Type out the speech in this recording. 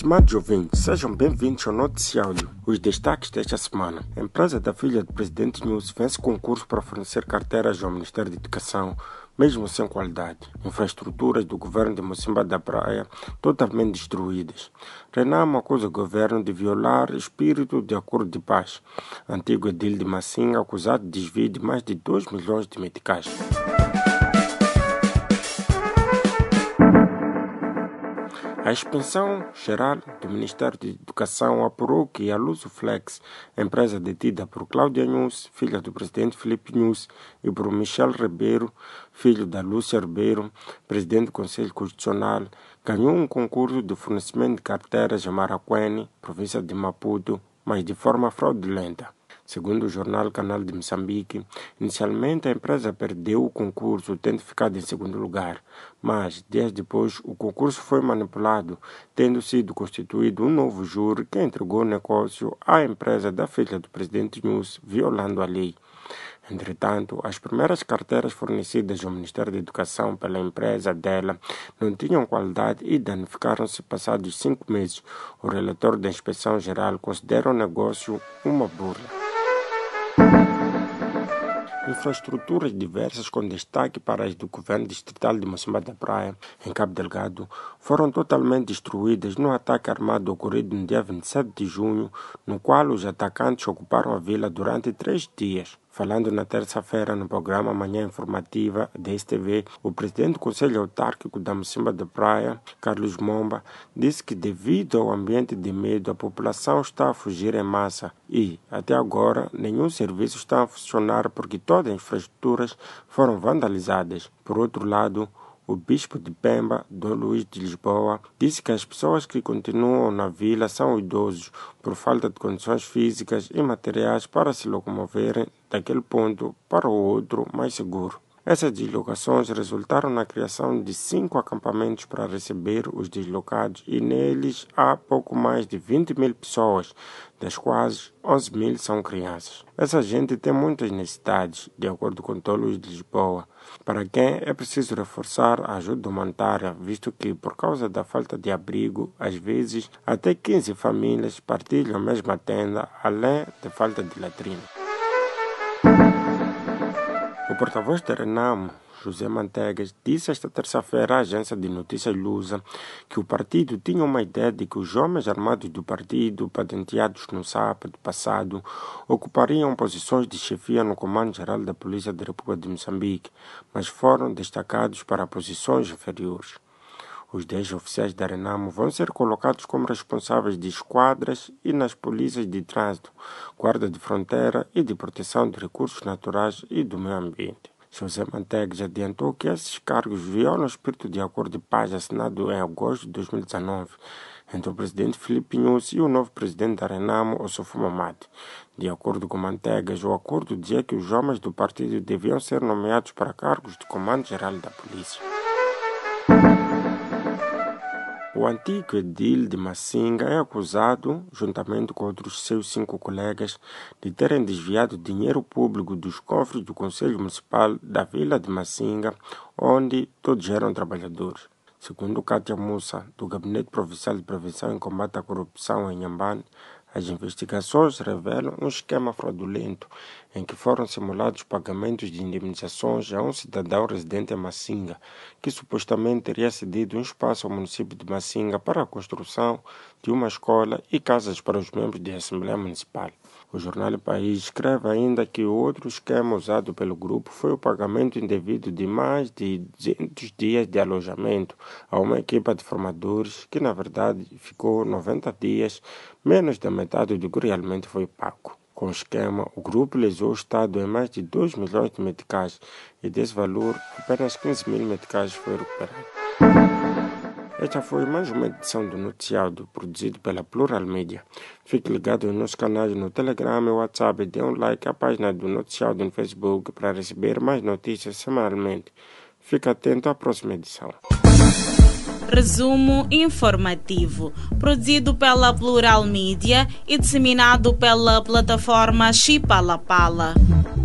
Estimados ouvintes, sejam bem-vindos ao Noticiário. Os destaques desta semana. A empresa da filha do presidente News vence concurso para fornecer carteiras ao Ministério da Educação, mesmo sem qualidade. Infraestruturas do governo de Mocimba da Praia totalmente destruídas. Renamo acusa o governo de violar o espírito de acordo de paz. Antigo edil de Massinga acusado de desvio de mais de 2 milhões de meticais. A inspeção geral do Ministério da Educação apurou que a Lusoflex, empresa detida por Cláudia Nunes, filha do presidente Felipe Nunes, e por Michel Ribeiro, filho da Lúcia Ribeiro, presidente do Conselho Constitucional, ganhou um concurso de fornecimento de carteiras a Maracuene, província de Maputo, mas de forma fraudulenta. Segundo o jornal Canal de Moçambique, inicialmente a empresa perdeu o concurso, tendo ficado em segundo lugar, mas, dias depois, o concurso foi manipulado, tendo sido constituído um novo júri que entregou o negócio à empresa da filha do presidente Nunes, violando a lei. Entretanto, as primeiras carteiras fornecidas ao Ministério da Educação pela empresa dela não tinham qualidade e danificaram-se passados cinco meses. O relator da Inspeção Geral considera o negócio uma burla. Infraestruturas diversas com destaque para as do governo distrital de Mocimba da Praia, em Cabo Delgado, foram totalmente destruídas no ataque armado ocorrido no dia 27 de junho, no qual os atacantes ocuparam a vila durante três dias. Falando na terça-feira no programa Manhã Informativa da STV, o presidente do Conselho Autárquico da Mocimba da Praia, Carlos Momba, disse que devido ao ambiente de medo, a população está a fugir em massa e, até agora, nenhum serviço está a funcionar porque todas as infraestruturas foram vandalizadas. Por outro lado, o bispo de Pemba, Dom Luís de Lisboa, disse que as pessoas que continuam na vila são idosos por falta de condições físicas e materiais para se locomoverem daquele ponto para o outro mais seguro. Essas deslocações resultaram na criação de cinco acampamentos para receber os deslocados e neles há pouco mais de 20 mil pessoas, das quais 11 mil são crianças. Essa gente tem muitas necessidades, de acordo com Tolos de Lisboa, para quem é preciso reforçar a ajuda humanitária, visto que, por causa da falta de abrigo, às vezes até 15 famílias partilham a mesma tenda, além da falta de latrina. Porta-voz da Renamo, José Mantegas, disse esta terça-feira à agência de notícias Lusa que o partido tinha uma ideia de que os homens armados do partido, patenteados no sábado passado, ocupariam posições de chefia no Comando-Geral da Polícia da República de Moçambique, mas foram destacados para posições inferiores. Os 10 oficiais da Renamo vão ser colocados como responsáveis de esquadras e nas polícias de trânsito, guarda de fronteira e de proteção de recursos naturais e do meio ambiente. José Mantegues adiantou que esses cargos violam o espírito de acordo de paz assinado em agosto de 2019 entre o presidente Felipe Nunes e o novo presidente da Renamo, Osofo Mamad. De acordo com Mantegas, o acordo dizia que os homens do partido deviam ser nomeados para cargos de comando-geral da polícia. O antigo edil de Massinga é acusado, juntamente com outros seus cinco colegas, de terem desviado dinheiro público dos cofres do Conselho Municipal da Vila de Massinga, onde todos eram trabalhadores. Segundo Kátia Mussa, do Gabinete Provincial de Prevenção e Combate à Corrupção em Nhambane, as investigações revelam um esquema fraudulento em que foram simulados pagamentos de indemnizações a um cidadão residente em Massinga, que supostamente teria cedido um espaço ao município de Massinga para a construção de uma escola e casas para os membros da Assembleia Municipal. O jornal País escreve ainda que outro esquema usado pelo grupo foi o pagamento indevido de mais de 200 dias de alojamento a uma equipa de formadores que, na verdade, ficou 90 dias, menos da metade do que realmente foi pago. Com o esquema, o grupo lesou o Estado em mais de 2 milhões de meticais e desse valor, apenas 15 mil meticais foi recuperado. Esta foi mais uma edição do Noticiário produzido pela Plural Media. Fique ligado nos nossos canais no Telegram e WhatsApp e dê um like à página do Noticiário no Facebook para receber mais notícias semanalmente. Fique atento à próxima edição. Resumo informativo, produzido pela Plural Media e disseminado pela plataforma Chipalapala. Pala.